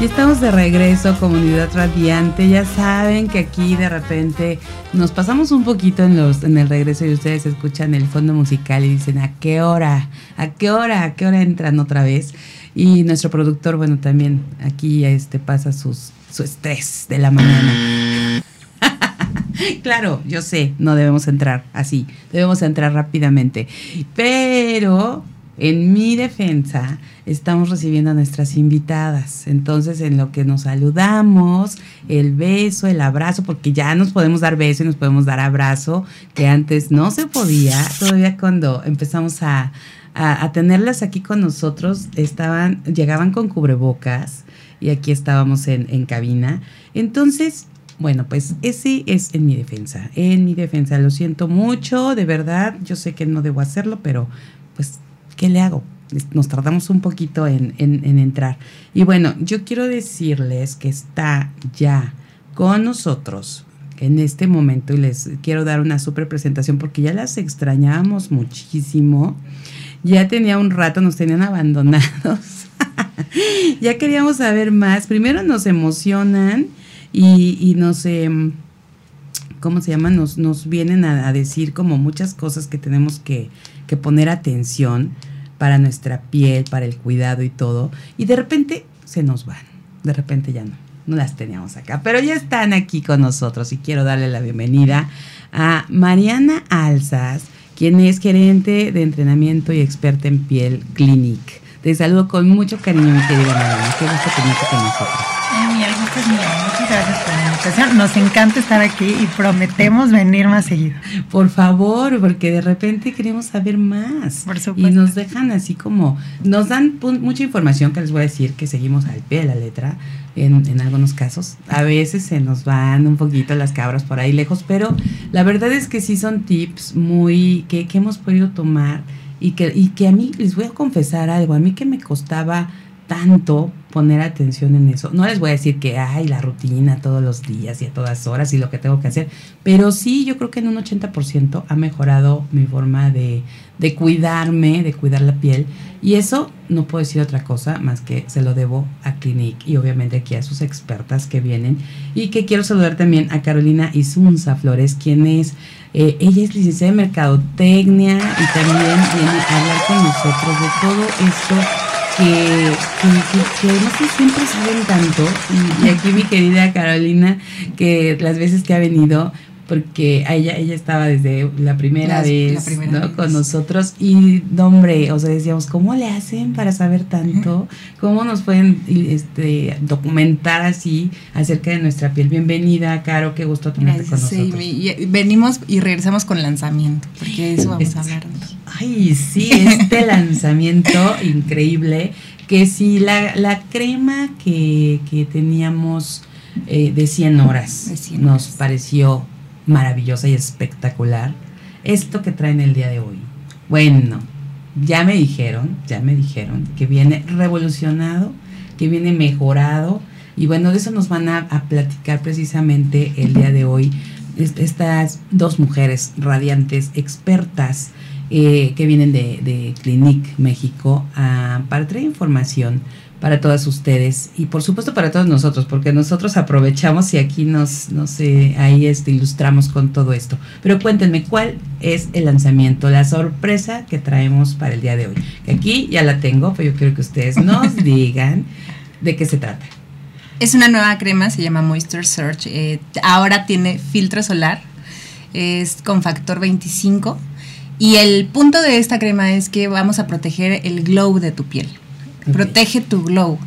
Y estamos de regreso, comunidad radiante. Ya saben que aquí de repente nos pasamos un poquito en los en el regreso y ustedes escuchan el fondo musical y dicen a qué hora, a qué hora, a qué hora entran otra vez. Y nuestro productor, bueno, también aquí este pasa sus, su estrés de la mañana. claro, yo sé, no debemos entrar así, debemos entrar rápidamente. Pero en mi defensa, estamos recibiendo a nuestras invitadas. Entonces, en lo que nos saludamos, el beso, el abrazo, porque ya nos podemos dar beso y nos podemos dar abrazo, que antes no se podía. Todavía cuando empezamos a, a, tenerlas aquí con nosotros, estaban, llegaban con cubrebocas y aquí estábamos en, en cabina. Entonces, bueno, pues ese es en mi defensa, en mi defensa. Lo siento mucho, de verdad, yo sé que no debo hacerlo, pero ¿qué le hago? Nos tardamos un poquito en, entrar. Y bueno, yo quiero decirles que está ya con nosotros en este momento y les quiero dar una super presentación porque ya las extrañábamos muchísimo. Ya tenía un rato, nos tenían abandonados. ya queríamos saber más. Primero nos emocionan y, nos, em, ¿cómo se llama? Nos, nos vienen a, decir como muchas cosas que tenemos que, que poner atención para nuestra piel, para el cuidado y todo. Y de repente se nos van, de repente ya no, no las teníamos acá, pero ya están aquí con nosotros y quiero darle la bienvenida a Mariana Alzas, quien es gerente de entrenamiento y experta en piel Clinic. Te saludo con mucho cariño, mi querida Mariana. Qué gusto tenerte con nosotros. Ay, el gusto es mío. Muchas gracias por la invitación. Nos encanta estar aquí y prometemos venir más seguido. Por favor, porque de repente queremos saber más. Por supuesto. Y nos dejan así como, nos dan mucha información que les voy a decir que seguimos al pie de la letra en, en algunos casos. A veces se nos van un poquito las cabras por ahí lejos, pero la verdad es que sí son tips muy que, que hemos podido tomar y que, y que a mí les voy a confesar algo, a mí que me costaba tanto poner atención en eso. No les voy a decir que hay la rutina todos los días y a todas horas y lo que tengo que hacer, pero sí yo creo que en un 80% ha mejorado mi forma de, de cuidarme, de cuidar la piel. Y eso no puedo decir otra cosa más que se lo debo a Clinic y obviamente aquí a sus expertas que vienen. Y que quiero saludar también a Carolina Isunza Flores, quien es, eh, ella es licenciada en Mercadotecnia y también viene a hablar con nosotros de todo esto que, que, no sé, siempre saben tanto. Y, aquí mi querida Carolina, que las veces que ha venido, porque ella, ella estaba desde la primera vez con nosotros y, hombre, o sea, decíamos, ¿cómo le hacen para saber tanto? ¿Cómo nos pueden este, documentar así acerca de nuestra piel? Bienvenida, Caro, qué gusto tenerte con nosotros. Sí, venimos y regresamos con lanzamiento, porque eso vamos a hablar. Ay, sí, este lanzamiento increíble, que sí, la, la crema que, que teníamos eh, de 100 horas nos pareció maravillosa y espectacular. Esto que traen el día de hoy. Bueno, ya me dijeron, ya me dijeron que viene revolucionado, que viene mejorado. Y bueno, de eso nos van a, platicar precisamente el día de hoy estas dos mujeres radiantes, expertas, eh, que vienen de, de Clinic México ah, para traer información para todas ustedes y por supuesto para todos nosotros, porque nosotros aprovechamos y aquí nos, no sé, ahí este, ilustramos con todo esto. Pero cuéntenme, ¿cuál es el lanzamiento, la sorpresa que traemos para el día de hoy? Que aquí ya la tengo, pero yo quiero que ustedes nos digan de qué se trata. Es una nueva crema, se llama Moisture Search. Eh, ahora tiene filtro solar, es con factor 25. Y el punto de esta crema es que vamos a proteger el glow de tu piel. Protege tu glow.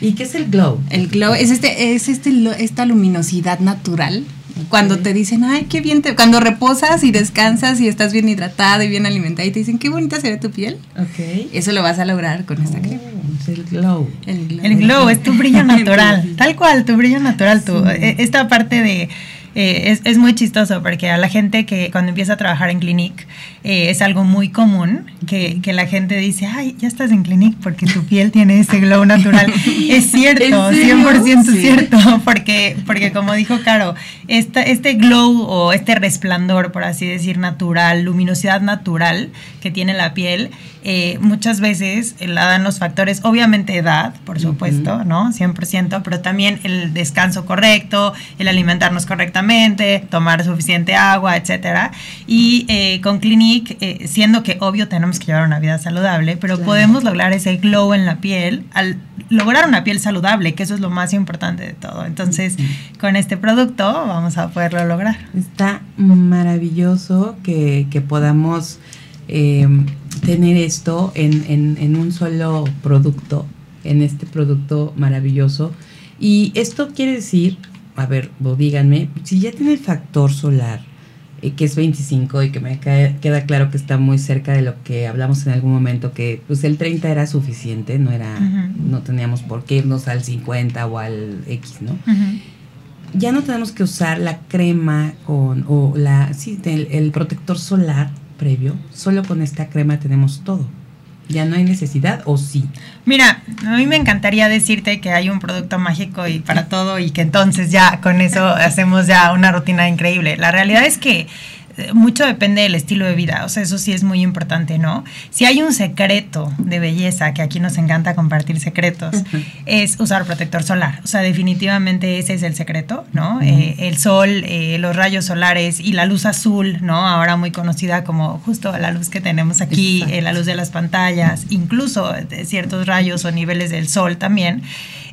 ¿Y qué es el glow? El glow es este, es este, esta luminosidad natural Cuando te dicen, ay, qué bien te... Cuando reposas y descansas y estás bien hidratada y bien alimentada y te dicen, qué bonita se ve tu piel. Ok. Eso lo vas a lograr con esta crema. Oh, es el glow. El glow. El glow es tu brillo natural, tal cual, tu brillo natural. Tu, eh, esta parte de eh, es, es, muy chistoso porque a la gente que cuando empieza a trabajar en Clinique eh, es algo muy común que, que, la gente dice, ay, ya estás en Clinique porque tu piel tiene ese glow natural. es cierto, 100% sí. cierto, porque, porque como dijo Caro, esta, este glow o este resplandor, por así decir, natural, luminosidad natural que tiene la piel, eh, muchas veces la dan los factores, obviamente edad, por supuesto, uh -huh. ¿no? 100%, pero también el descanso correcto, el alimentarnos correctamente, tomar suficiente agua, etcétera. Y eh, con Eh, siendo que obvio tenemos que llevar una vida saludable, pero claro. podemos lograr ese glow en la piel al lograr una piel saludable, que eso es lo más importante de todo. Entonces, con este producto vamos a poderlo lograr. Está maravilloso que, que podamos eh, tener esto en, en, en, un solo producto, en este producto maravilloso. Y esto quiere decir, a ver, díganme, si ya tiene el factor solar, que es 25 y que me queda claro que está muy cerca de lo que hablamos en algún momento, que pues el 30 era suficiente, no era, uh -huh. no teníamos por qué irnos al 50 o al X, ¿no? Uh -huh ya no tenemos que usar la crema con o la sí, el, el, protector solar previo, solo con esta crema tenemos todo. Ya no hay necesidad o sí. Mira, a mí me encantaría decirte que hay un producto mágico y para todo y que entonces ya con eso hacemos ya una rutina increíble. La realidad es que mucho depende del estilo de vida, o sea, eso sí es muy importante, ¿no? Si hay un secreto de belleza, que aquí nos encanta compartir secretos, uh -huh. es usar protector solar, o sea, definitivamente ese es el secreto, ¿no? Uh -huh. eh, el sol, eh, los rayos solares y la luz azul, ¿no? Ahora muy conocida como justo la luz que tenemos aquí, eh, la luz de las pantallas, incluso de ciertos rayos o niveles del sol también.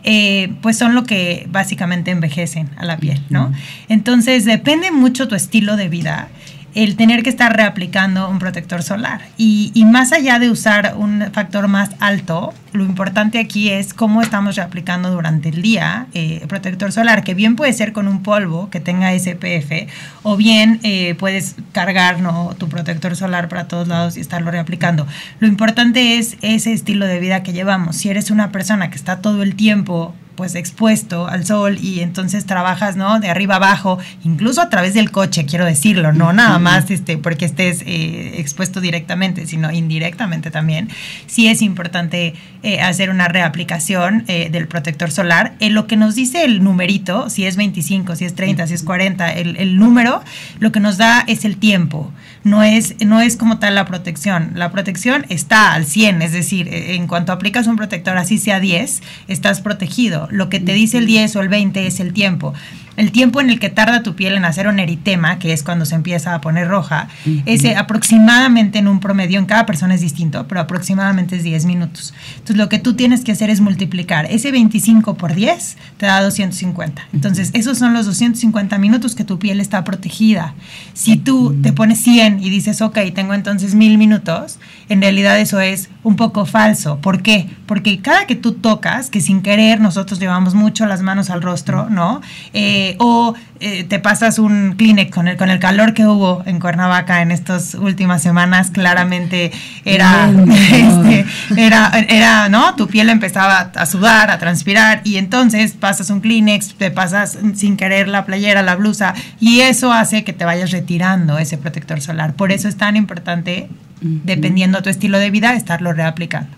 Eh, pues son lo que básicamente envejecen a la piel, ¿no? Entonces depende mucho tu estilo de vida el tener que estar reaplicando un protector solar. Y, y, más allá de usar un factor más alto, lo importante aquí es cómo estamos reaplicando durante el día eh, protector solar, que bien puede ser con un polvo que tenga SPF, o bien eh, puedes cargar ¿no? tu protector solar para todos lados y estarlo reaplicando. Lo importante es ese estilo de vida que llevamos. Si eres una persona que está todo el tiempo pues expuesto al sol y entonces trabajas, ¿no? De arriba abajo, incluso a través del coche, quiero decirlo, no nada más este, porque estés eh, expuesto directamente, sino indirectamente también. Sí es importante eh, hacer una reaplicación eh, del protector solar. En lo que nos dice el numerito, si es 25, si es 30, si es 40, el, el número, lo que nos da es el tiempo. No es, no es como tal la protección. La protección está al 100, es decir, en cuanto aplicas un protector así sea 10, estás protegido. Lo que te dice el 10 o el 20 es el tiempo. El tiempo en el que tarda tu piel en hacer un eritema, que es cuando se empieza a poner roja, uh -huh. es aproximadamente en un promedio, en cada persona es distinto, pero aproximadamente es 10 minutos. Entonces lo que tú tienes que hacer es multiplicar. Ese 25 por 10 te da 250. Entonces esos son los 250 minutos que tu piel está protegida. Si tú te pones 100 y dices, ok, tengo entonces 1000 minutos, en realidad eso es un poco falso. ¿Por qué? Porque cada que tú tocas, que sin querer nosotros llevamos mucho las manos al rostro, ¿no? Eh, o eh, te pasas un Kleenex con el, con el calor que hubo en Cuernavaca en estas últimas semanas, claramente era, este, era, era, ¿no? Tu piel empezaba a sudar, a transpirar, y entonces pasas un Kleenex, te pasas sin querer la playera, la blusa, y eso hace que te vayas retirando ese protector solar. Por eso es tan importante, uh -huh. dependiendo tu estilo de vida, estarlo reaplicando.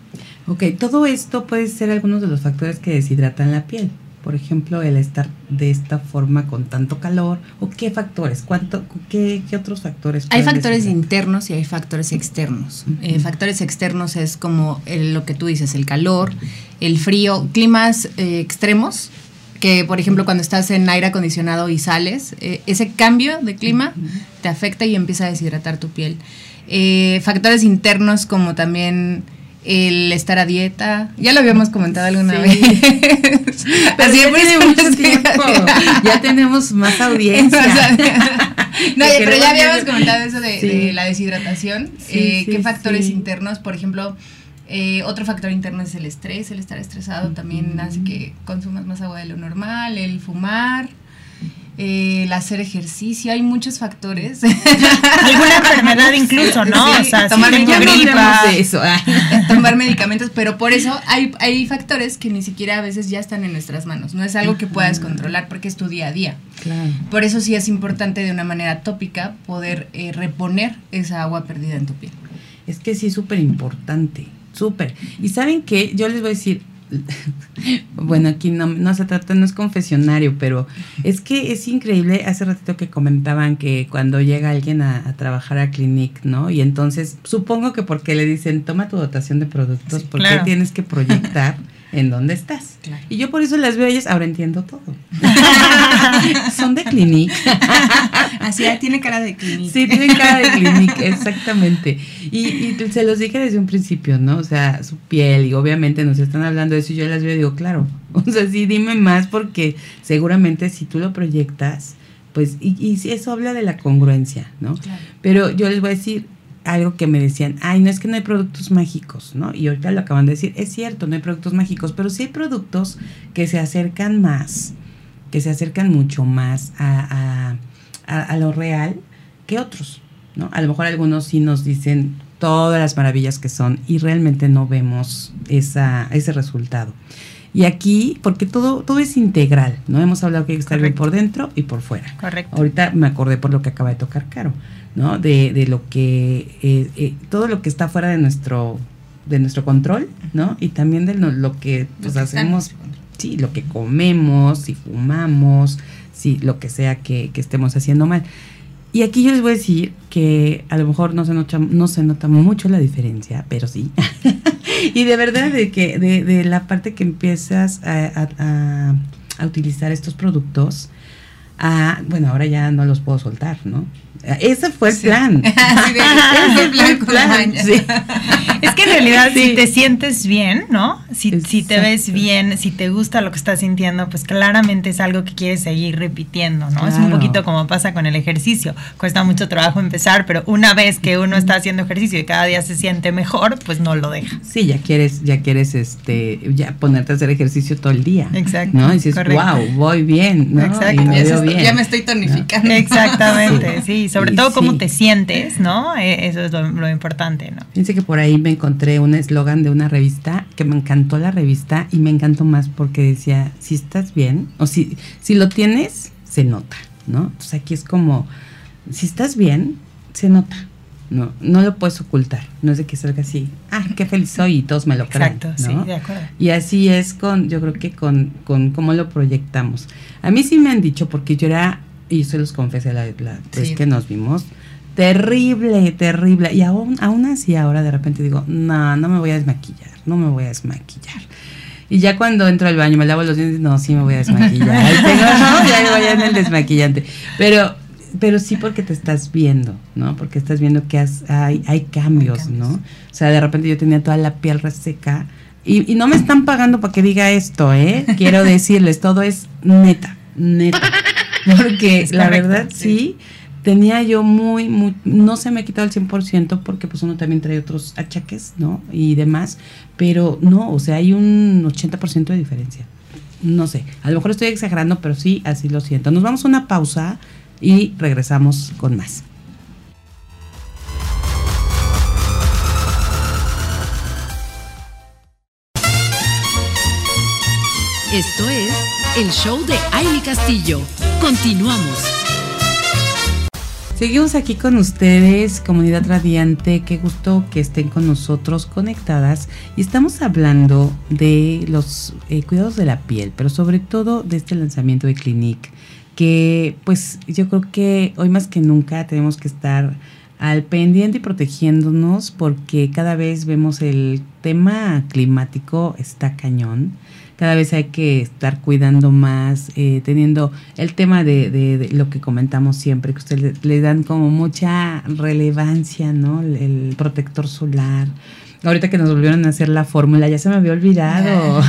Ok, todo esto puede ser algunos de los factores que deshidratan la piel por ejemplo, el estar de esta forma con tanto calor? ¿O qué factores? ¿Cuánto, qué, qué otros factores? Hay factores internos y hay factores externos. Uh -huh. eh, factores externos es como el, lo que tú dices, el calor, el frío, climas eh, extremos, que por ejemplo cuando estás en aire acondicionado y sales, eh, ese cambio de clima uh -huh. te afecta y empieza a deshidratar tu piel. Eh, factores internos como también el estar a dieta. Ya lo habíamos comentado alguna sí. vez. Pero Así ya tiene mucho tiempo. ya tenemos más audiencia. no, ya, pero ya habíamos comentado eso de, sí. de la deshidratación. Sí, eh, ¿Qué factores internos? Por ejemplo, eh, otro factor interno es el estrés. El estar estresado también hace que consumas más agua de lo normal. El fumar. eh, el hacer ejercicio, hay muchos factores. Alguna enfermedad incluso, ¿no? Sí, o sea, tomar no de eso. ah. tomar medicamentos, pero por eso hay, hay factores que ni siquiera a veces ya están en nuestras manos. No es algo que puedas controlar porque es tu día a día. Claro. Por eso sí es importante de una manera tópica poder eh, reponer esa agua perdida en tu piel. Es que sí es súper importante, súper. Y saben qué, yo les voy a decir, bueno, aquí no, no se trata, no es confesionario, pero es que es increíble, hace ratito que comentaban que cuando llega alguien a, a trabajar a Clinic, ¿no? Y entonces, supongo que porque le dicen, toma tu dotación de productos, Sí, porque claro. tienes que proyectar en dónde estás. Claro. Y yo por eso las veo a ellas, ahora entiendo todo. Son de Clinic. Así ya tiene cara de clínica. Sí, tienen cara de clinic, exactamente. Y, y se los dije desde un principio, ¿no? O sea, su piel, y obviamente nos están hablando de eso, y yo las veo y digo, claro. O sea, sí, dime más, porque seguramente si tú lo proyectas, pues, y, y si eso habla de la congruencia, ¿no? Claro. Pero yo les voy a decir algo que me decían, ay, no es que no hay productos mágicos, ¿no? Y ahorita lo acaban de decir, es cierto, no hay productos mágicos, pero sí hay productos que se acercan más, que se acercan mucho más a, a, a- a lo real que otros, ¿no? A lo mejor algunos sí nos dicen todas las maravillas que son y realmente no vemos esa, ese resultado. Y aquí, porque todo, todo es integral, ¿no? Hemos hablado que hay que estar bien por dentro y por fuera. Correcto. Ahorita me acordé por lo que acaba de tocar Caro, ¿no? De, de lo que, eh, eh, todo lo que está fuera de nuestro, de nuestro control, ¿no? Y también de lo, lo que pues Lo que hacemos, sí, lo que comemos, si fumamos, si lo que sea que, que estemos haciendo mal. Y aquí yo les voy a decir que a lo mejor no se nota, no se nota mucho la diferencia, pero sí. y de verdad de que de, de la parte que empiezas a, a- a- a utilizar estos productos, a, bueno, ahora ya no los puedo soltar, ¿no? Ese fue el Sí. plan. Es sí. Que en realidad Sí. si te sientes bien, ¿no? Si, si te ves bien, si te gusta lo que estás sintiendo, pues claramente es algo que quieres seguir repitiendo, ¿no? Es un poquito como pasa con el ejercicio. Cuesta mucho trabajo empezar, pero una vez que uno está haciendo ejercicio y cada día se siente mejor, pues no lo deja. Sí, ya quieres, ya quieres, este, ya ponerte a hacer ejercicio todo el día. Exacto, ¿No? Y dices, correcto. wow, voy bien, ¿no? Exacto. Y me Ya, se veo está- bien. ya me estoy tonificando. Exactamente, sí. Sobre todo cómo sí. te sientes, ¿no? Eh, Eso es lo, lo importante, ¿no? Fíjense que por ahí me encontré un eslogan de una revista que me encantó la revista y me encantó más porque decía, si estás bien, o si, si lo tienes, se nota, ¿no? Entonces aquí es como, si estás bien, se nota. No, no lo puedes ocultar. No es de que salga así, ah, qué feliz soy y todos me lo creen. Exacto, sí, ¿no? de acuerdo. Y así es con, yo creo que con, con cómo lo proyectamos. A mí sí me han dicho, porque yo era, y se los confesé la, la vez Sí. que nos vimos, terrible, terrible. Y aún, aún así ahora de repente digo, no, no me voy a desmaquillar, no me voy a desmaquillar. Y ya cuando entro al baño, me lavo los dientes, no, sí me voy a desmaquillar. Ahí tengo, no, ya voy en el desmaquillante. Pero, pero sí porque te estás viendo, ¿no? Porque estás viendo que has- hay, hay cambios, Hay cambios. ¿no? O sea, de repente yo tenía toda la piel reseca. Y, y no me están pagando para que diga esto, ¿eh? Quiero decirles, todo es neta, neta. Porque la correcto, verdad sí. sí, tenía yo muy, muy, no se me ha quitado el 100% porque pues uno también trae otros achaques, ¿no? Y demás, pero no, o sea, hay un 80% de diferencia. No sé, a lo mejor estoy exagerando, pero sí, así lo siento. Nos vamos a una pausa y regresamos con más. Esto es el show de Aile Castillo. Continuamos. Seguimos aquí con ustedes, comunidad radiante. Qué gusto que estén con nosotros conectadas. Y estamos hablando de los eh, cuidados de la piel, pero sobre todo de este lanzamiento de Clinique, que pues yo creo que hoy más que nunca tenemos que estar al pendiente y protegiéndonos porque cada vez vemos el tema climático está cañón. Cada vez hay que estar cuidando más, eh, teniendo el tema de, de- de lo que comentamos siempre, que ustedes le, le dan como mucha relevancia, ¿no? El, el protector solar. Ahorita que nos volvieron a hacer la fórmula, ya se me había olvidado.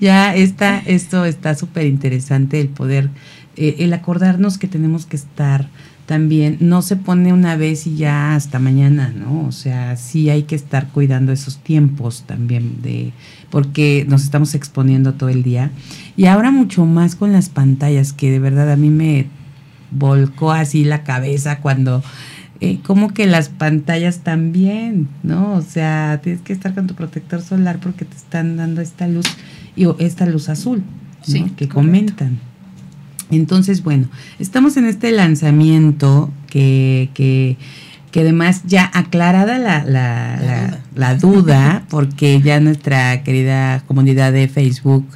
ya está, esto está súper interesante, el poder, eh, el acordarnos que tenemos que estar también no se pone una vez y ya hasta mañana, ¿no? O sea, sí hay que estar cuidando esos tiempos también de porque nos estamos exponiendo todo el día y ahora mucho más con las pantallas que de verdad a mí me volcó así la cabeza cuando eh, como que las pantallas también, ¿no? O sea, tienes que estar con tu protector solar porque te están dando esta luz y esta luz azul, ¿no? que comentan. Entonces, bueno, estamos en este lanzamiento que, que, que además ya aclarada la, la, la, la, duda, porque ya nuestra querida comunidad de Facebook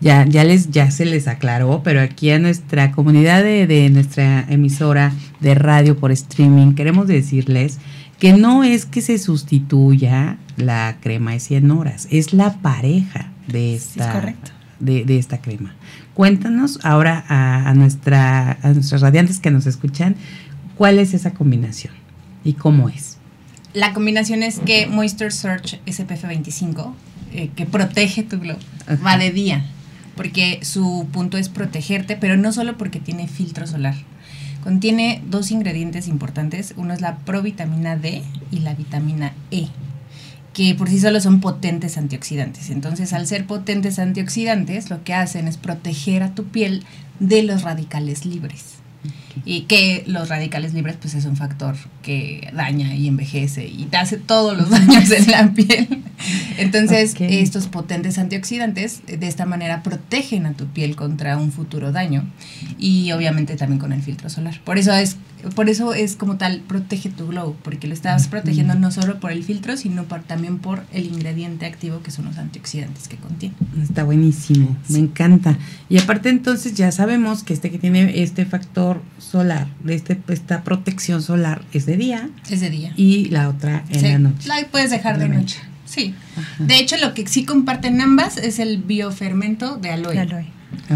ya, ya, les, ya se les aclaró, pero aquí a nuestra comunidad de, de nuestra emisora de radio por streaming queremos decirles que no es que se sustituya la crema de 100 horas, es la pareja de esta, de, de, esta crema. Cuéntanos ahora a, a, nuestra, a nuestros radiantes que nos escuchan, ¿cuál es esa combinación y cómo es? La combinación es que Moisture Search SPF 25, eh, que protege tu glow, okay. va de día, porque su punto es protegerte, pero no solo porque tiene filtro solar. Contiene dos ingredientes importantes, uno es la provitamina D y la vitamina E que por sí solo son potentes antioxidantes. Entonces, al ser potentes antioxidantes, lo que hacen es proteger a tu piel de los radicales libres. Y que los radicales libres, pues es un factor que daña y envejece y te hace todos los daños en la piel. Entonces, okay. estos potentes antioxidantes de esta manera protegen a tu piel contra un futuro daño y obviamente también con el filtro solar. Por eso es por eso es como tal, protege tu glow, porque lo estás protegiendo no solo por el filtro, sino por, también por el ingrediente activo que son los antioxidantes que contiene. Está buenísimo, sí. me encanta. Y aparte entonces ya sabemos que este que tiene este factor solar, este, esta protección solar es de día. Es de día. Y la otra en sí. la noche. La puedes dejar de, de noche. Sí. Ajá. De hecho, lo que sí comparten ambas es el biofermento de aloe. De aloe.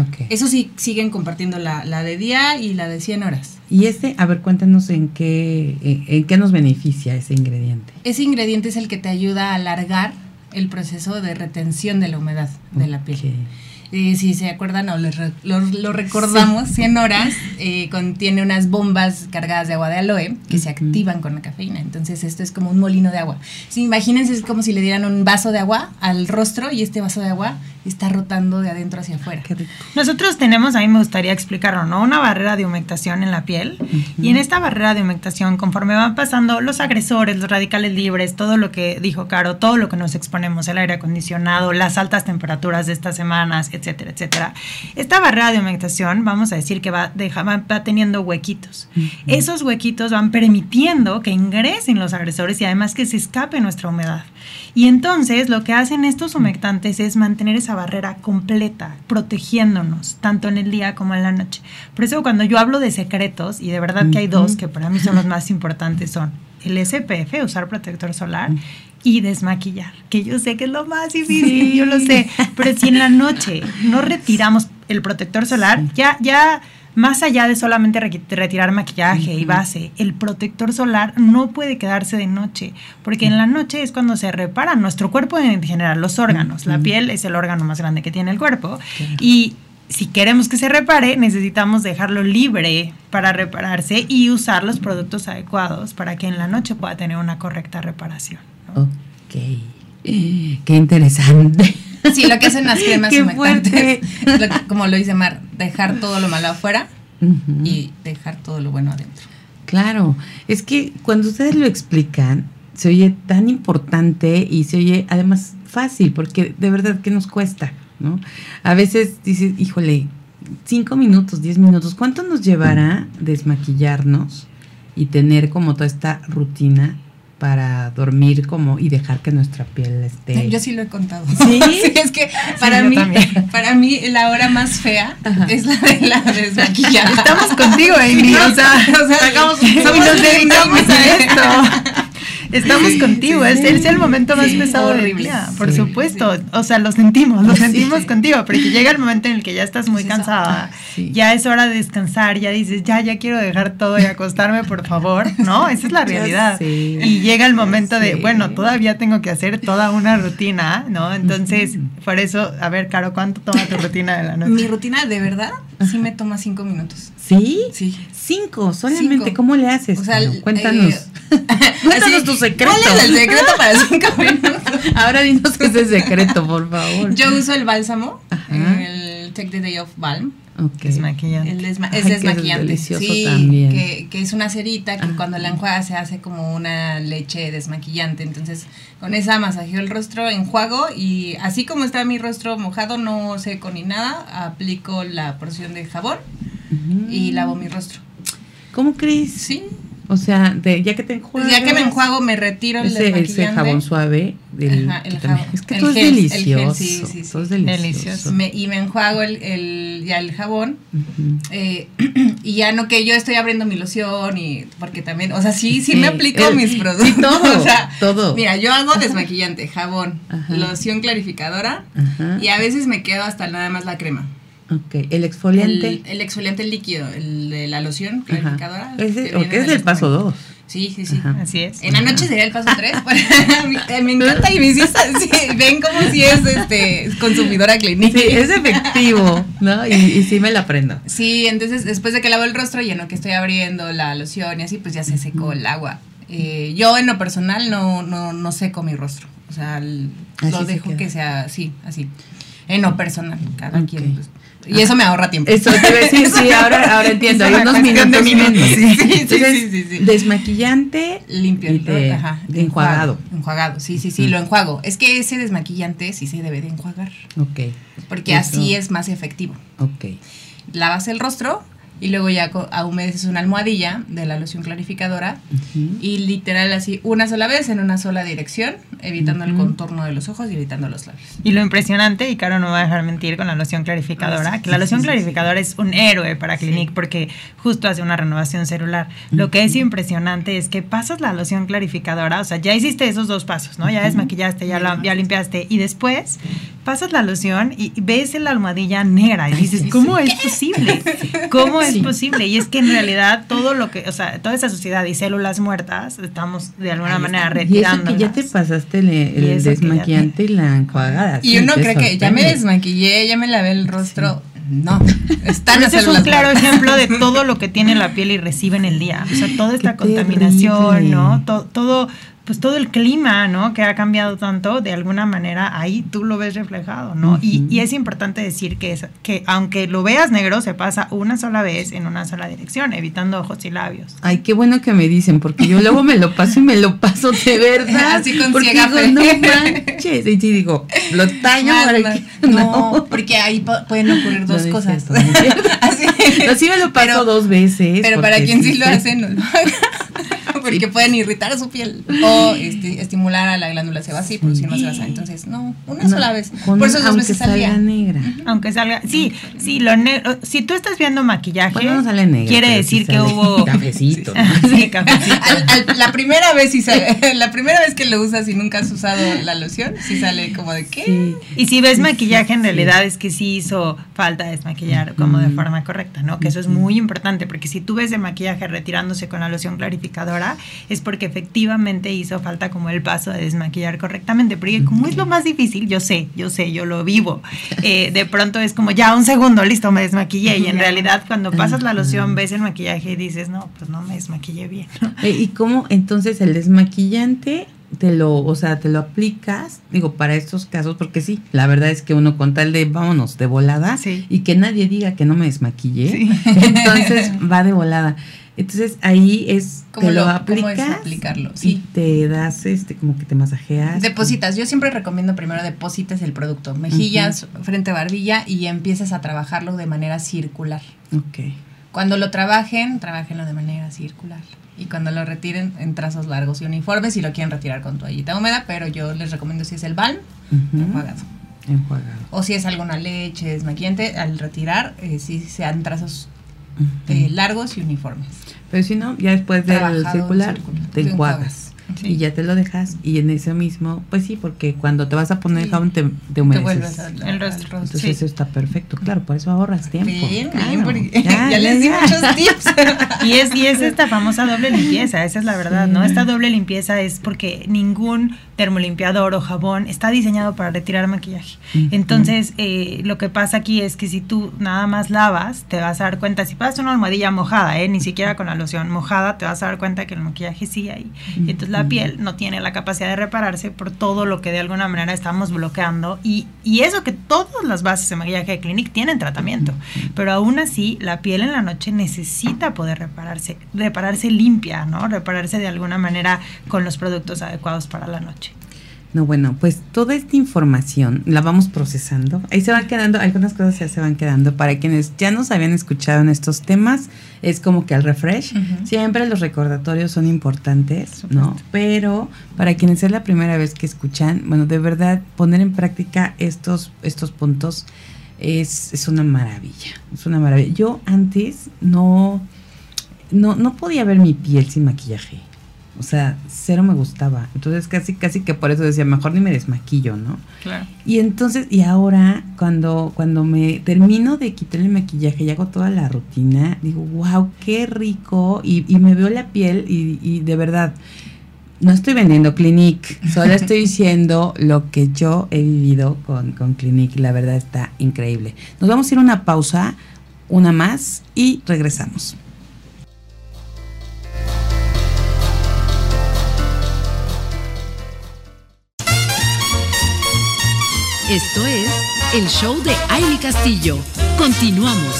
Okay. Eso sí, siguen compartiendo la, la, de día y la de 100 horas. Y este, a ver, cuéntanos en qué, en, en qué nos beneficia ese ingrediente. Ese ingrediente es el que te ayuda a alargar el proceso de retención de la humedad de la piel. Eh, si se acuerdan o lo, lo, lo recordamos, sí. 100 horas eh, contiene unas bombas cargadas de agua de aloe que uh -huh. se activan con la cafeína. Entonces esto es como un molino de agua. Sí, imagínense, es como si le dieran un vaso de agua al rostro y este vaso de agua está rotando de adentro hacia afuera. Nosotros tenemos, a mí me gustaría explicarlo, ¿no? Una barrera de humectación en la piel. Uh -huh. Y en esta barrera de humectación, conforme van pasando los agresores, los radicales libres, todo lo que dijo Caro, todo lo que nos exponemos, el aire acondicionado, las altas temperaturas de estas semanas, etcétera, etcétera. Esta barrera de humectación, vamos a decir que va, deja, va, va teniendo huequitos. Uh -huh. Esos huequitos van permitiendo que ingresen los agresores y además que se escape nuestra humedad. Y entonces lo que hacen estos humectantes es mantener esa barrera completa, protegiéndonos, tanto en el día como en la noche. Por eso cuando yo hablo de secretos, y de verdad que hay dos que para mí son los más importantes, son el SPF, usar protector solar, y desmaquillar, que yo sé que es lo más difícil, sí. yo lo sé, pero si en la noche no retiramos el protector solar, sí. ya, ya más allá de solamente retirar maquillaje uh -huh. y base, el protector solar no puede quedarse de noche, porque en la noche es cuando se repara nuestro cuerpo en general, los órganos. Uh -huh. La piel es el órgano más grande que tiene el cuerpo. Y si queremos que se repare, necesitamos dejarlo libre para repararse y usar los productos adecuados para que en la noche pueda tener una correcta reparación. ¿no? Ok. Qué interesante. Sí, lo que hacen las cremas humectantes, lo que, como lo dice Mar, dejar todo lo malo afuera uh -huh. y dejar todo lo bueno adentro. Claro, es que cuando ustedes lo explican, se oye tan importante y se oye además fácil, porque de verdad que nos cuesta, ¿no? A veces dices, híjole, cinco minutos, diez minutos, ¿cuánto nos llevará desmaquillarnos y tener como toda esta rutina para dormir como y dejar que nuestra piel esté. Yo sí lo he contado. Sí, sí es que para sí, mí, para mí la hora más fea Ajá. es la de la desmaquillada. Estamos contigo, Amy. o sea, o sea sacamos, somos, nos dedicamos a esto. Estamos contigo. Es, es el momento más Sí, pesado del horrible. día, por Sí. supuesto. O sea, lo sentimos, lo Sí. sentimos contigo, porque llega el momento en el que ya estás muy cansada, sí. ya es hora de descansar, ya dices, ya, ya quiero dejar todo y acostarme, por favor. No, esa es la realidad. Y llega el momento de, bueno, todavía tengo que hacer toda una rutina, ¿no? Entonces, por eso, a ver, Caro, ¿cuánto toma tu rutina de la noche? Mi rutina de verdad sí me toma cinco minutos. ¿Sí? Sí. Cinco, solamente. Cinco. ¿Cómo le haces? O sea, Cuéntanos. eh, Cuéntanos así, tu secreto. ¿Cuál es el secreto para cinco minutos? Ahora dinos qué es el secreto, por favor. Yo uso el bálsamo, Ajá. el Take the Day of Balm. Ok. Es maquillante. El desma- Ay, es es desmaquillante. delicioso sí, también. Que, que es una cerita que Ajá. cuando la enjuagas se hace como una leche desmaquillante. Entonces, con esa masajeo el rostro, enjuago y así como está mi rostro mojado, no seco ni nada, aplico la porción de jabón Y lavo mi rostro. ¿Cómo crees? Sí. O sea, de, ya que te enjuagas. ya que me enjuago, me retiro el ese, ese jabón suave. Del, Ajá, el que también- jabón. Es que El todo es gel, el gel, delicioso. sí, sí, sí. Todo es delicioso. Delicioso. Me- y me enjuago el, el- ya el jabón. Eh, y ya no que yo estoy abriendo mi loción y porque también, o sea, sí, sí, me aplico el- mis productos. todo, o sea, todo. Mira, yo hago desmaquillante, jabón, Ajá. loción clarificadora Ajá. y a veces me quedo hasta nada más la crema. Ok. El exfoliante. El, el exfoliante líquido, el de la loción clarificadora. Es del el paso exfoliante. 2. Sí, sí, sí. Ajá. Así es. En la noche sería el paso 3. me encanta y me hiciste así, ven como si es este consumidora clínica. Sí, es efectivo, ¿no? Y, y sí me la aprendo. Sí, entonces después de que lavo el rostro y en lo que estoy abriendo la loción y así, pues ya se secó el agua. Eh, yo en lo personal no, no, no seco mi rostro. O sea, el- lo dejo que sea así, así. En lo personal, cada quien. pues, y eso me ahorra tiempo. Eso te decir, sí, ahora, ahora entiendo. Hay unos minutos. Sí, sí, sí, Entonces, sí, sí, sí. Desmaquillante Limpio y el de, ajá, de enjuagado. Enjuagado, sí, sí, sí, lo enjuago. Es que ese desmaquillante sí se debe de enjuagar. Ok. Porque Eso. así es más efectivo. Ok. Lavas el rostro y luego ya humedeces una almohadilla de la loción clarificadora y literal así una sola vez en una sola dirección, evitando el contorno de los ojos y evitando los labios. Y lo impresionante, y Caro no va a dejar mentir con la loción clarificadora, Ah, sí, que la loción sí, sí, clarificadora es un héroe para Clinique porque justo hace una renovación celular. Lo que es impresionante es que pasas la loción clarificadora, o sea, ya hiciste esos dos pasos, ¿no? Ya desmaquillaste, ya, la- ya limpiaste, y después pasas la loción y ves la almohadilla negra y dices, ¿cómo es posible? ¿Cómo es Sí. posible? Y es que en realidad todo lo que, o sea, toda esa sociedad y células muertas, estamos de alguna Ahí manera. Y eso retirando. que ya te pasaste el, el Y desmaquillante y la enjuagada. Y uno cree que ya me desmaquillé, ya me lavé el rostro. No, están ese es un claro ejemplo de todo lo que tiene la piel y recibe en el día. O sea, toda esta Qué contaminación, terrible. ¿no? To- todo, pues todo el clima, ¿no? Que ha cambiado tanto, de alguna manera ahí tú lo ves reflejado, ¿no? y, es importante decir que, es, que aunque lo veas negro, se pasa una sola vez en una sola dirección, evitando ojos y labios. Ay, qué bueno que me dicen, porque yo luego me lo paso y me lo paso de verdad. Así con porque ciega digo, fe. no manches. Y sí digo, lo taño para que- No, porque ahí pueden ocurrir dos No, cosas. cierto. Así. No, sí me lo paso Pero- dos veces. Pero para quien sí lo sé- hace, no lo haga. Porque Sí. pueden irritar su piel o este, estimular a la glándula sebácea y producir más grasa. Entonces, no, una No, sola vez. Por eso dos aunque veces al día. salga negra. Aunque salga, sí, sí, lo negro, si tú estás viendo maquillaje, Bueno, no sale negra. quiere decir sí que sale hubo Cafecito. ¿no? sí, cafecito. Al- al- la primera vez sí sale, la primera vez que lo usas y nunca has usado la loción, sí sale como de qué. Sí. Y si ves maquillaje, en sí. realidad es que sí hizo falta desmaquillar como de forma correcta, ¿no? Que eso es muy importante, porque si tú ves el maquillaje retirándose con la loción clarificadora, es porque efectivamente hizo falta como el paso de desmaquillar correctamente. Porque como es lo más difícil, yo sé, yo sé, yo lo vivo. eh, de pronto es como ya un segundo, listo, me desmaquillé. Y en realidad cuando pasas la loción, ves el maquillaje y dices, no, pues no me desmaquillé bien. ¿no? ¿Y cómo entonces el desmaquillante te lo, o sea, te lo aplicas, digo, para estos casos, porque sí, la verdad es que uno con tal de vámonos de volada Sí. y que nadie diga que no me desmaquillé, Sí. entonces va de volada. Entonces ahí es, ¿Cómo te lo, lo- cómo es aplicas aplicarlo? y Sí. te das, este, como que te masajeas. Depositas, yo siempre recomiendo primero deposites el producto, mejillas, frente barbilla y empiezas a trabajarlo de manera circular. Ok. Cuando lo trabajen, trabajenlo de manera circular. Y cuando lo retiren en trazos largos y uniformes, si lo quieren retirar con toallita húmeda, pero yo les recomiendo si es el balm, Ujú. enjuagado. Enjuagado. O si es alguna leche desmaquillante, al retirar, eh, sí sean trazos. Eh, largos y uniformes. Pero si no, ya después del Trabajado circular, círculo. te Te enjuagas. Sí. y ya te lo dejas y en ese mismo, pues sí, porque cuando te vas a poner el Sí. jabón te, te Te humedeces. vuelves a- El rostro. Entonces Sí. eso está perfecto, claro, por eso ahorras tiempo. Bien, claro. bien, porque ya, les di muchos tips. Y es, y es esta famosa doble limpieza, esa es la verdad, ¿no? Esta doble limpieza es porque ningún termolimpiador o jabón está diseñado para retirar maquillaje. Entonces, eh, lo que pasa aquí es que si tú nada más lavas, te vas a dar cuenta, si pasas una almohadilla mojada, ¿eh? ni siquiera con la loción mojada, te vas a dar cuenta que el maquillaje sigue ahí. Entonces la Ujú. piel no tiene la capacidad de repararse por todo lo que de alguna manera estamos bloqueando. Y, y eso que todas las bases de maquillaje de Clinic tienen tratamiento. Pero aún así, la piel en la noche necesita poder repararse, repararse limpia, ¿no? Repararse de alguna manera con los productos adecuados para la noche. No, bueno, pues toda esta información la vamos procesando. Ahí se van quedando, algunas cosas ya se van quedando. Para quienes ya nos habían escuchado en estos temas, es como que al refresh. Siempre los recordatorios son importantes, ¿no? Pero para quienes es la primera vez que escuchan, bueno, de verdad, poner en práctica estos, estos puntos es, es una maravilla. Es una maravilla. Yo antes no, no, no podía ver mi piel sin maquillaje. O sea, cero me gustaba. Entonces casi, casi que por eso decía, mejor ni me desmaquillo, ¿no? Claro. Y entonces, y ahora, cuando, cuando me termino de quitar el maquillaje y hago toda la rutina, digo, wow, qué rico. Y, y me veo la piel y, y de verdad, no estoy vendiendo Clinique, solo estoy diciendo lo que yo he vivido con, con Clinique. y La verdad está increíble. Nos vamos a ir a una pausa, una más, y regresamos. Esto es el show de Aile Castillo. Continuamos.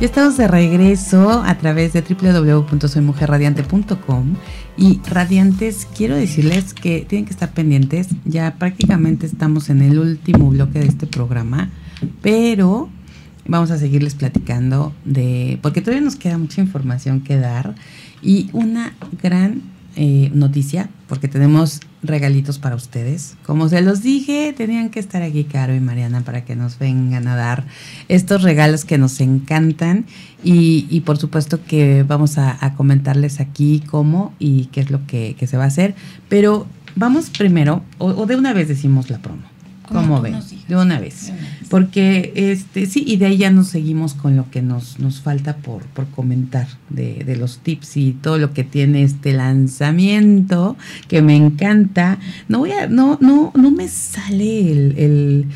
Ya estamos de regreso a través de www.soymujerradiante.com y radiantes, quiero decirles que tienen que estar pendientes, ya prácticamente estamos en el último bloque de este programa, pero vamos a seguirles platicando de, porque todavía nos queda mucha información que dar y una gran eh, noticia, porque tenemos regalitos para ustedes. Como se los dije, tenían que estar aquí Caro y Mariana para que nos vengan a dar estos regalos que nos encantan y, por supuesto que vamos a, comentarles aquí cómo y qué es lo que, se va a hacer. Pero vamos primero, o de una vez decimos la promo. Como ¿Cómo ven? nos. De una vez. Porque este sí, y de ahí ya nos seguimos con lo que nos, nos falta por, por comentar de, de los tips y todo lo que tiene este lanzamiento, que me encanta. No voy a, no, no, no me sale el, el-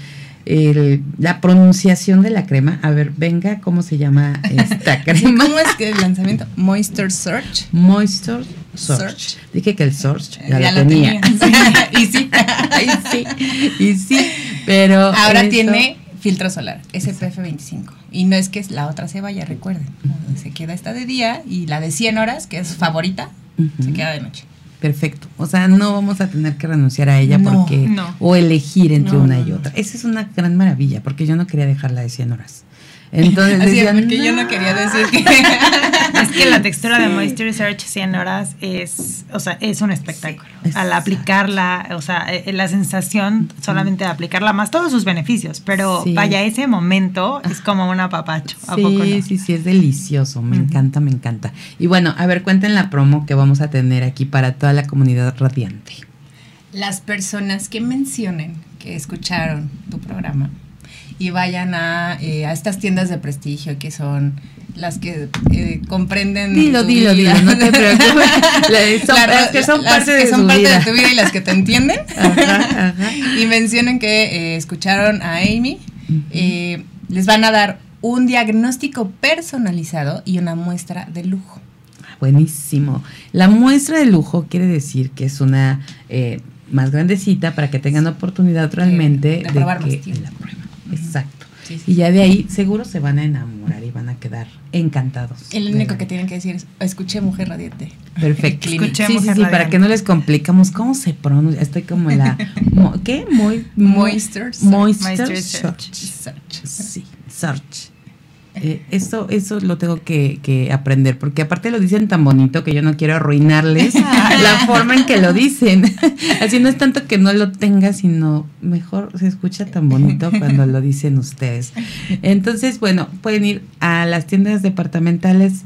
el- la pronunciación de la crema. A ver, venga, ¿cómo se llama esta crema? ¿Cómo es que el lanzamiento? Moisture Search. Moisture Search. Search. Dije que el Search ya, Ya lo tenía. tenía. y sí. y sí, y sí, pero Ahora tiene filtro solar, SPF 25. Y no es que la otra se vaya, recuerden. Se queda esta de día y la de 100 horas, que es favorita, se queda de noche. Perfecto. O sea, no vamos a tener que renunciar a ella No, porque no. o elegir entre No, una y otra. Esa es una gran maravilla porque yo no quería dejarla de 100 horas. Entonces Así es, decía, porque yo no quería decir que. Es que la textura de. Moisture Search 100 horas es, o sea, es un espectáculo. Sí, Al aplicarla, o sea, eh, la sensación solamente de aplicarla más todos sus beneficios, pero Sí. vaya, ese momento es como un apapacho. ¿A Sí, poco no? sí, sí, es delicioso. Me encanta, me encanta. Y bueno, a ver, cuenten la promo que vamos a tener aquí para toda la comunidad radiante. Las personas que mencionen que escucharon tu programa y vayan a, eh, a estas tiendas de prestigio que son las que eh, comprenden. Dilo, tu dilo, vida. dilo, no te preocupes. La- son- las que son las parte que de son su parte vida. de tu vida y las que te entienden. Ajá, ajá. y mencionen que eh, escucharon a Amy, eh, les van a dar un diagnóstico personalizado y una muestra de lujo. Buenísimo. La muestra de lujo quiere decir que es una eh, más grandecita para que tengan oportunidad realmente de que tiempo. la prueben. Exacto. Sí, sí. Y ya de ahí seguro se van a enamorar y van a quedar encantados. El único que tienen que decir es, escuché Mujer Radiante. Perfecto. Escuché Sí, sí, Mujer sí, para Radiante. que no les complicamos cómo se pronuncia. Estoy como en la mo- ¿qué? Muy Moisture. Moisture Moisture Search. Search. Search. Sí, search. Eh, eso, eso lo tengo que, que, aprender, porque aparte lo dicen tan bonito que yo no quiero arruinarles la forma en que lo dicen. Así no es tanto que no lo tenga, sino mejor se escucha tan bonito cuando lo dicen ustedes. Entonces, bueno, pueden ir a las tiendas departamentales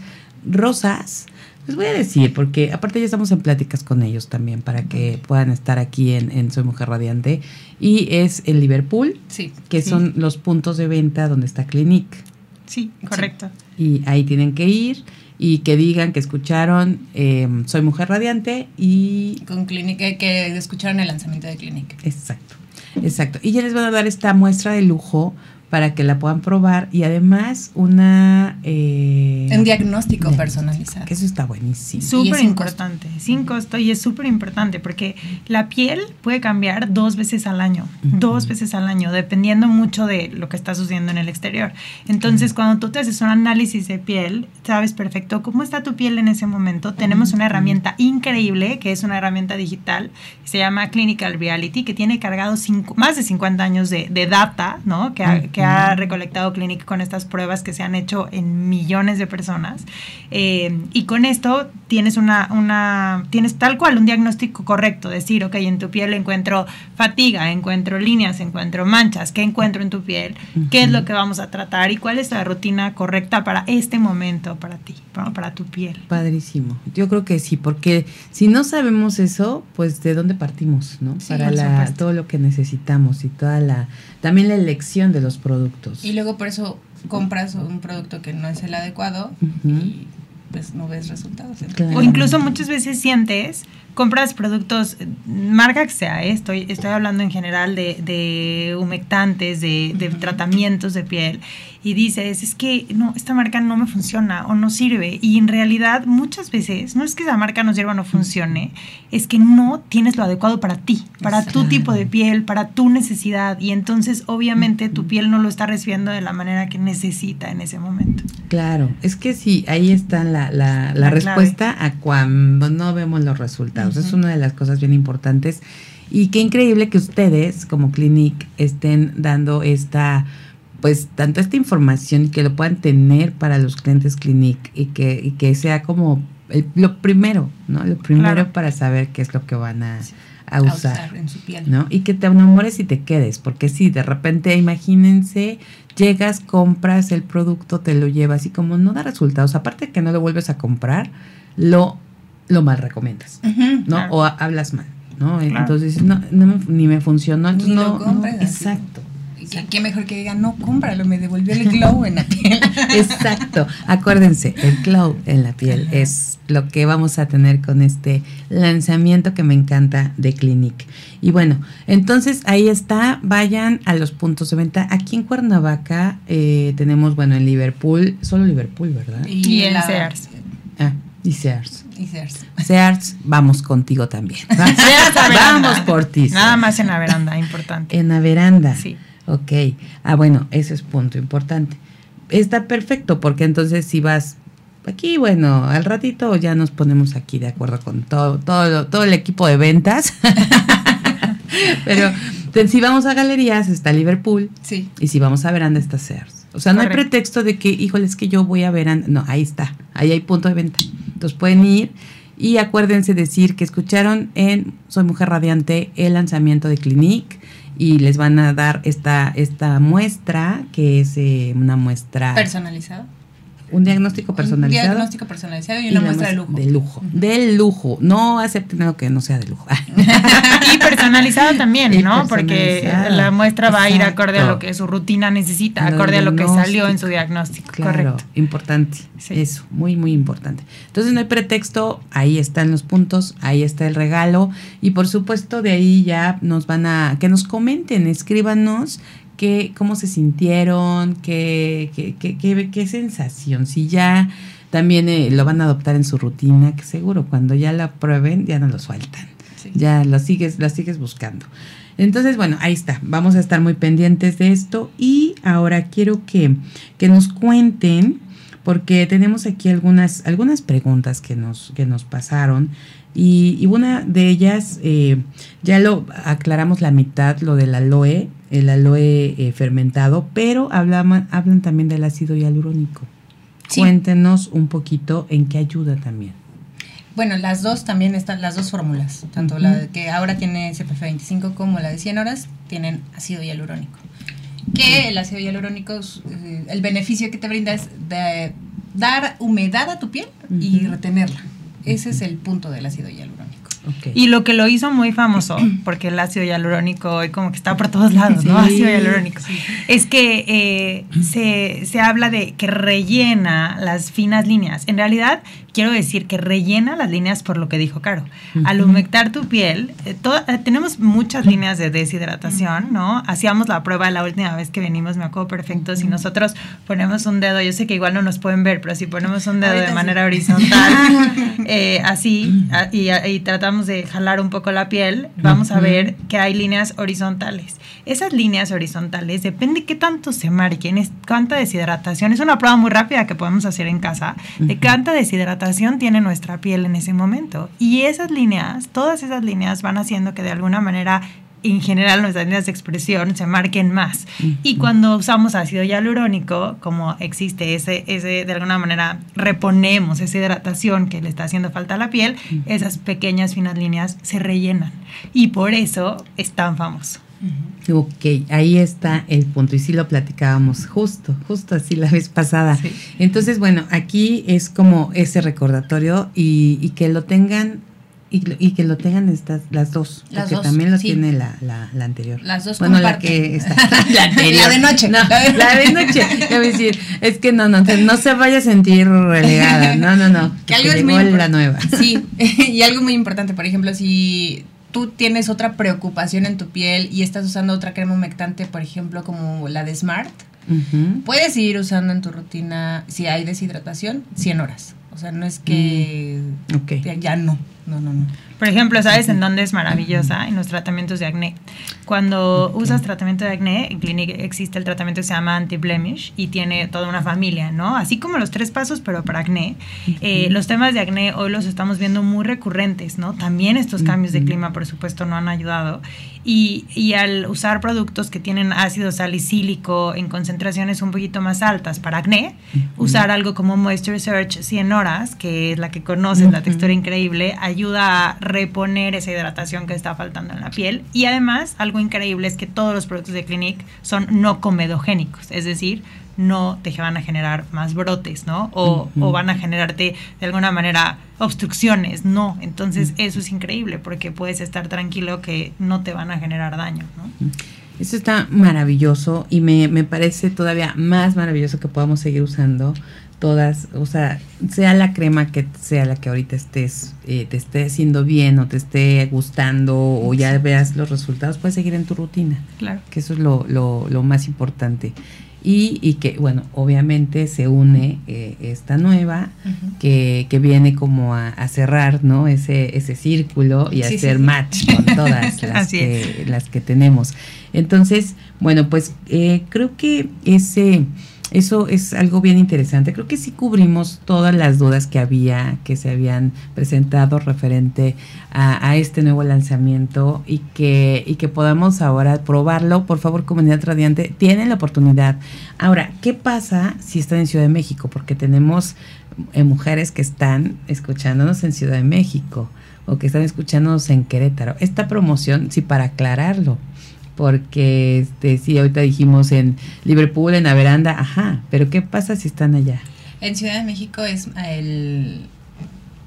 rosas. Les voy a decir, porque aparte ya estamos en pláticas con ellos también para que puedan estar aquí en, en Soy Mujer Radiante. Y es en Liverpool, Sí. que Sí. son los puntos de venta donde está Clinique. Sí, correcto. Y ahí tienen que ir y que digan que escucharon eh, Soy Mujer Radiante y... Con Clinic, que, que escucharon el lanzamiento de Clinic. Exacto, exacto. Y ya les van a dar esta muestra de lujo para que la puedan probar y además una... eh, Un diagnóstico personalizado. Que eso está buenísimo. Súper es importante, sin costo y es súper importante porque la piel puede cambiar dos veces al año, dos veces al año, dependiendo mucho de lo que está sucediendo en el exterior. Entonces, cuando tú te haces un análisis de piel, sabes perfecto cómo está tu piel en ese momento. Tenemos una herramienta increíble que es una herramienta digital, que se llama Clinical Reality, que tiene cargado cinco- más de 50 años de, de data, ¿no? Que que ha recolectado Clinic con estas pruebas que se han hecho en millones de personas. Eh, y con esto tienes una, una, tienes tal cual un diagnóstico correcto, decir, ok, en tu piel encuentro fatiga, encuentro líneas, encuentro manchas, ¿qué encuentro en tu piel? ¿Qué es lo que vamos a tratar? ¿Y cuál es la rutina correcta para este momento, para ti, para, para tu piel? Padrísimo. Yo creo que sí, porque si no sabemos eso, pues de dónde partimos, ¿no? Sí, Para la, todo lo que necesitamos y toda la, también la elección de los productos. Y luego por eso compras un producto que no es el adecuado y pues no ves resultados. Claro. O incluso muchas veces sientes, compras productos, marca que sea, eh, estoy, estoy hablando en general de, de humectantes, de, de tratamientos de piel, y dices, es que no, esta marca no me funciona o no sirve. Y en realidad muchas veces no es que esa marca no sirva o no funcione, es que no tienes lo adecuado para ti, para tu tipo de piel, para tu necesidad. Y entonces obviamente tu piel no lo está recibiendo de la manera que necesita en ese momento. Claro, es que sí, ahí está la, la, la La clave. respuesta a cuando no vemos los resultados. Es una de las cosas bien importantes. Y qué increíble que ustedes, como Clinic, estén dando esta, pues, tanto esta información y que lo puedan tener para los clientes Clinic y que, y que sea como el- lo primero, ¿no? Lo primero Claro. para saber qué es lo que van a, a a usar. usar en su piel. ¿no? Y que te enamores y te quedes, porque si de repente, imagínense, llegas, compras el producto, te lo llevas y como no da resultados, aparte de que no lo vuelves a comprar, lo, lo mal recomiendas. ¿no? Claro. O ha- hablas mal, ¿no? Claro. Entonces, no, no ni me funcionó, Ni lo no, no, compres así. exacto. Y qué- qué mejor que digan, no, cómpralo, me devolvió el glow en la piel. Exacto. Acuérdense, el glow en la piel Ajá. es lo que vamos a tener con este lanzamiento que me encanta de Clinic. Y bueno, entonces ahí está. Vayan a los puntos de venta. Aquí en Cuernavaca eh, tenemos, bueno, en Liverpool, solo Liverpool, ¿verdad? Y en Sears. Ah, y Sears. Y Sears. Sears, vamos contigo también. Sears vamos por ti. Nada más en la veranda, importante. En la veranda. Sí. Ok. Ah, bueno, ese es punto importante. Está perfecto, porque entonces si vas aquí, bueno, al ratito ya nos ponemos aquí de acuerdo con todo, todo, todo el equipo de ventas. Pero te- si vamos a galerías está Liverpool Sí. y si vamos a veranda está Sears. O sea, no hay pretexto de que, híjole, es que yo voy a veranda. No, ahí está. Ahí hay punto de venta. Entonces pueden ir y acuérdense decir que escucharon en Soy Mujer Radiante el lanzamiento de Clinique y les van a dar esta, esta muestra que es eh, una muestra, Personalizado. Un diagnóstico personalizado. Un diagnóstico personalizado y una muestra de lujo. De lujo. De lujo. No acepten algo que no sea de lujo. Y personalizado también, Y ¿no? Porque la muestra va a ir acorde a lo que su rutina necesita, acorde a lo que salió en su diagnóstico. diagnóstico. Claro, Correcto. importante. Sí. Eso, muy, muy importante. Entonces no hay pretexto, ahí están los puntos, ahí está el regalo y por supuesto de ahí ya nos van a, que nos comenten, escríbanos que, cómo se sintieron, qué, qué, qué, qué, qué sensación, si ya también eh, lo van a adoptar en su rutina, que seguro cuando ya la prueben ya no lo sueltan Sí. ya lo sigues, la sigues buscando. Entonces, bueno, ahí está. Vamos a estar muy pendientes de esto. Y ahora quiero que, que nos cuenten, porque tenemos aquí algunas, algunas preguntas que nos, que nos pasaron. Y, una de ellas, eh, ya lo aclaramos la mitad, lo del aloe, el aloe eh, fermentado, pero hablan, hablan también del ácido hialurónico. Cuéntenos un poquito en qué ayuda también. Bueno, las dos también están, las dos fórmulas, tanto la que ahora tiene CPF 25 como la de 100 horas, tienen ácido hialurónico. Que el ácido hialurónico, eh, el beneficio que te brinda es de dar humedad a tu piel y retenerla. Ese es el punto del ácido hialurónico. Y lo que lo hizo muy famoso, porque el ácido hialurónico hoy como que está por todos lados, ¿no? Ácido hialurónico. Es que eh, se, se habla de que rellena las finas líneas. En realidad, quiero decir que rellena las líneas por lo que dijo Caro. Al humectar tu piel, eh, eh, tenemos muchas líneas de deshidratación, ¿no? Hacíamos la prueba la última vez que venimos, me acuerdo perfecto, si nosotros ponemos un dedo, yo sé que igual no nos pueden ver, pero si ponemos un dedo de manera horizontal, eh, así, y, tratamos de jalar un poco la piel, vamos a ver que hay líneas horizontales. Esas líneas horizontales, depende qué tanto se marquen, es cuánta deshidratación, es una prueba muy rápida que podemos hacer en casa, de cuánta deshidratación tiene nuestra piel en ese momento. Y esas líneas, todas esas líneas van haciendo que de alguna manera en general nuestras líneas de expresión se marquen más. Y cuando usamos ácido hialurónico, como existe ese, ese, de alguna manera, reponemos esa hidratación que le está haciendo falta a la piel, esas pequeñas finas líneas se rellenan. Y por eso es tan famoso. Ok, ahí está el punto. Y sí lo platicábamos justo, justo así la vez pasada. Entonces, bueno, aquí es como ese recordatorio y, que lo tengan y, que lo tengan estas las dos, las porque también lo tiene la, la, anterior. Las dos Bueno, la que está, la. La de noche. No, la de noche. decir, es que no, no, no se vaya a sentir relegada. No, no, no. Que algo es muy la nueva. Sí, y algo muy importante, por ejemplo, si tú tienes otra preocupación en tu piel y estás usando otra crema humectante, por ejemplo, como la de Smart, puedes ir usando en tu rutina, si hay deshidratación, 100 horas. O sea, no es que mm, ya no, no, no, no. Por ejemplo, ¿sabes en dónde es maravillosa? En los tratamientos de acné. Cuando usas tratamiento de acné, en Clinic existe el tratamiento que se llama anti-blemish y tiene toda una familia, ¿no? Así como los tres pasos, pero para acné. Eh, los temas de acné hoy los estamos viendo muy recurrentes, ¿no? También estos cambios de clima, por supuesto, no han ayudado. Y, y, al usar productos que tienen ácido salicílico en concentraciones un poquito más altas para acné, usar algo como Moisture Search 100 horas, que es la que conoces, la textura increíble, ayuda a reponer esa hidratación que está faltando en la piel. Y además, algo increíble es que todos los productos de Clinique son no comedogénicos, es decir, no te van a generar más brotes, ¿no? O, van a generarte de alguna manera obstrucciones, no. Entonces eso es increíble porque puedes estar tranquilo que no te van a generar daño, ¿no? Eso está maravilloso y me, me parece todavía más maravilloso que podamos seguir usando todas, o sea, sea la crema que sea la que ahorita estés, eh, te esté haciendo bien o te esté gustando o ya veas los resultados, puedes seguir en tu rutina. Claro. Que eso es lo, lo, lo más importante. Y, y, que, bueno, obviamente se une eh, esta nueva que, que, viene como a, cerrar, ¿no? Ese, ese círculo y a hacer match con todas las, que, las que tenemos. Entonces, bueno, pues eh, creo que ese eso es algo bien interesante. Creo que sí cubrimos todas las dudas que había, que se habían presentado referente a, este nuevo lanzamiento y que, y que podamos ahora probarlo. Por favor, comunidad radiante, tienen la oportunidad. Ahora, ¿qué pasa si están en Ciudad de México? Porque tenemos eh, mujeres que están escuchándonos en Ciudad de México o que están escuchándonos en Querétaro. Esta promoción, sí, para aclararlo porque este sí ahorita dijimos en Liverpool en la veranda ajá pero qué pasa si están allá en Ciudad de México es el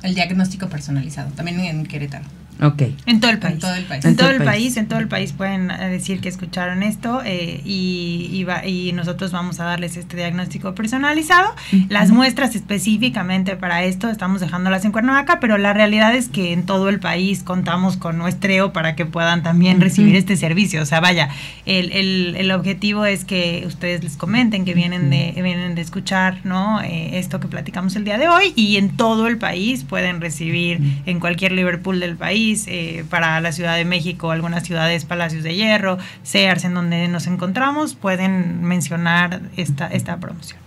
el diagnóstico personalizado también en Querétaro Ok. En todo el país. En todo el país. En, todo, el país. en todo el país pueden eh, decir que escucharon esto eh, y, y, nosotros vamos a darles este diagnóstico personalizado. Las muestras específicamente para esto estamos dejándolas en Cuernavaca, pero la realidad es que en todo el país contamos con muestreo para que puedan también recibir este servicio. O sea, vaya, el, el, el, objetivo es que ustedes les comenten que vienen de, vienen de escuchar ¿no? Eh, esto que platicamos el día de hoy y en todo el país pueden recibir en cualquier Liverpool del país eh, para la Ciudad de México, algunas ciudades, Palacios de Hierro, Sears, en donde nos encontramos, pueden mencionar esta, esta promoción.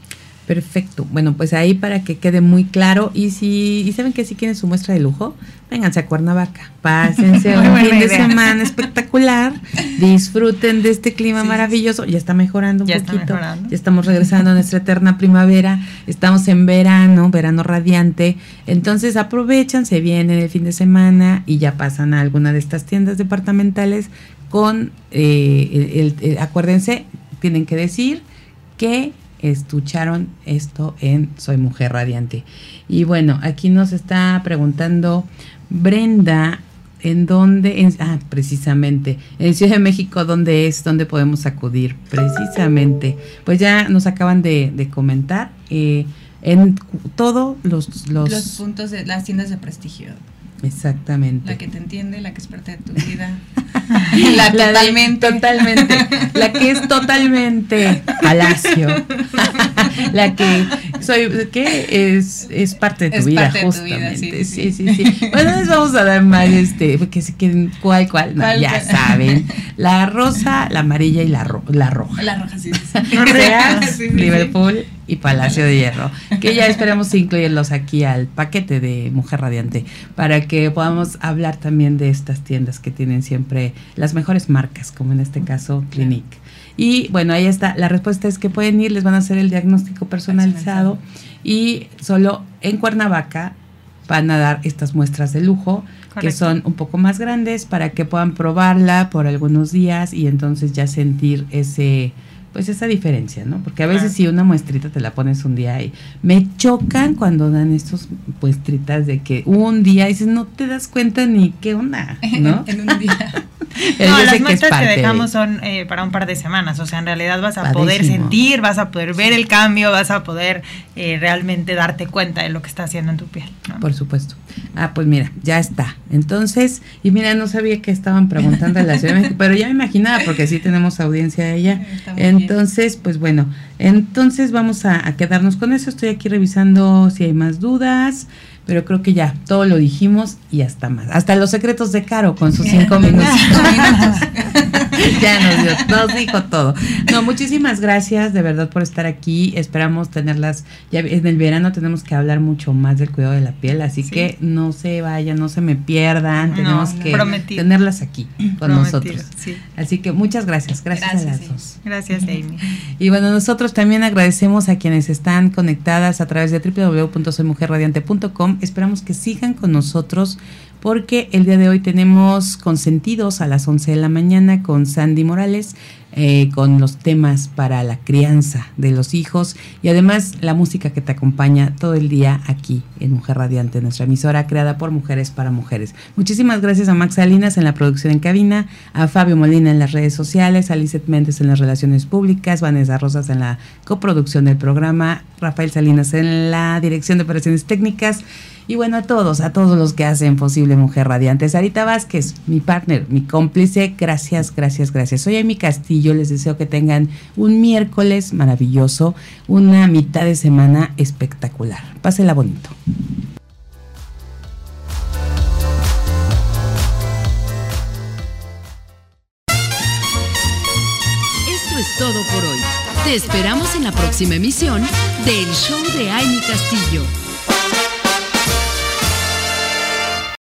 Perfecto. Bueno, pues ahí para que quede muy claro. Y si y saben que si quieren su muestra de lujo, vénganse a Cuernavaca. Pásense un fin de semana espectacular. Disfruten de este clima maravilloso. Ya está mejorando un ya poquito. Está mejorando. Ya estamos regresando a nuestra eterna primavera. Estamos en verano, verano radiante. Entonces aprovechan, se vienen el fin de semana y ya pasan a alguna de estas tiendas departamentales con, eh, el, el, acuérdense, tienen que decir que escucharon esto en Soy Mujer Radiante. Y bueno, aquí nos está preguntando Brenda, ¿en dónde? Ah, precisamente, en Ciudad de México, ¿dónde es? ¿Dónde podemos acudir? Precisamente. Pues ya nos acaban de, de comentar. Eh, en todos los, los, los puntos de las tiendas de prestigio. Exactamente. La que te entiende, la que es parte de tu vida. la, la totalmente. De, totalmente. La que es totalmente palacio. la que soy, que es, es parte de tu es vida, parte justamente. De tu vida, sí, sí, sí, sí. Bueno, les vamos a dar más, este, porque si quieren, cuál, cuál, no, ¿Cuál, ya saben. La rosa, la amarilla y la, ro la roja. La roja, sí. sí. Seas, Sí, sí, Liverpool y Palacio de Hierro. Que ya esperamos incluirlos aquí al paquete de Mujer Radiante para que podamos hablar también de estas tiendas que tienen siempre las mejores marcas, como en este caso Clinique. Y bueno, ahí está. La respuesta es que pueden ir, les van a hacer el diagnóstico personalizado y solo en Cuernavaca van a dar estas muestras de lujo Correcto. que son un poco más grandes para que puedan probarla por algunos días y entonces ya sentir ese pues esa diferencia, ¿no? Porque a veces si una muestrita te la pones un día y me chocan cuando dan estos muestritas de que un día dices no te das cuenta ni qué onda, ¿no? en un día. no, las muestras que, que dejamos son eh, para un par de semanas, o sea, en realidad vas a Padísimo. poder sentir, vas a poder ver el cambio, vas a poder eh, realmente darte cuenta de lo que está haciendo en tu piel. ¿no? Por supuesto. Ah, pues mira, ya está. Entonces, y mira, no sabía que estaban preguntando en la Ciudad de México, pero ya me imaginaba porque sí tenemos audiencia de allá. Entonces, bien. pues bueno, entonces vamos a, a quedarnos con eso. Estoy aquí revisando si hay más dudas pero creo que ya todo lo dijimos y hasta más. Hasta los secretos de Caro con sus cinco minutos. ya nos, dio, nos dijo todo. No, muchísimas gracias de verdad por estar aquí. Esperamos tenerlas. Ya en el verano tenemos que hablar mucho más del cuidado de la piel, así sí. que no se vayan, no se me pierdan. Tenemos no, que prometido. tenerlas aquí con prometido, nosotros. Sí. Así que muchas gracias. Gracias, gracias a las dos. Gracias, Amy. Y bueno, nosotros también agradecemos a quienes están conectadas a través de www.soymujerradiante.com Esperamos que sigan con nosotros porque el día de hoy tenemos consentidos a las 11 de la mañana con Sandy Morales, eh, con los temas para la crianza de los hijos y además la música que te acompaña todo el día aquí en Mujer Radiante, nuestra emisora creada por mujeres para mujeres. Muchísimas gracias a Max Salinas en la producción en cabina, a Fabio Molina en las redes sociales, a Lizeth Méndez en las relaciones públicas, Vanessa Rosas en la coproducción del programa, Rafael Salinas en la dirección de operaciones técnicas. Y bueno, a todos, a todos los que hacen posible Mujer Radiante. Sarita Vázquez, mi partner, mi cómplice, gracias, gracias, gracias. Soy Amy Castillo, les deseo que tengan un miércoles maravilloso, una mitad de semana espectacular. Pásela bonito. Esto es todo por hoy. Te esperamos en la próxima emisión del Show de Amy Castillo.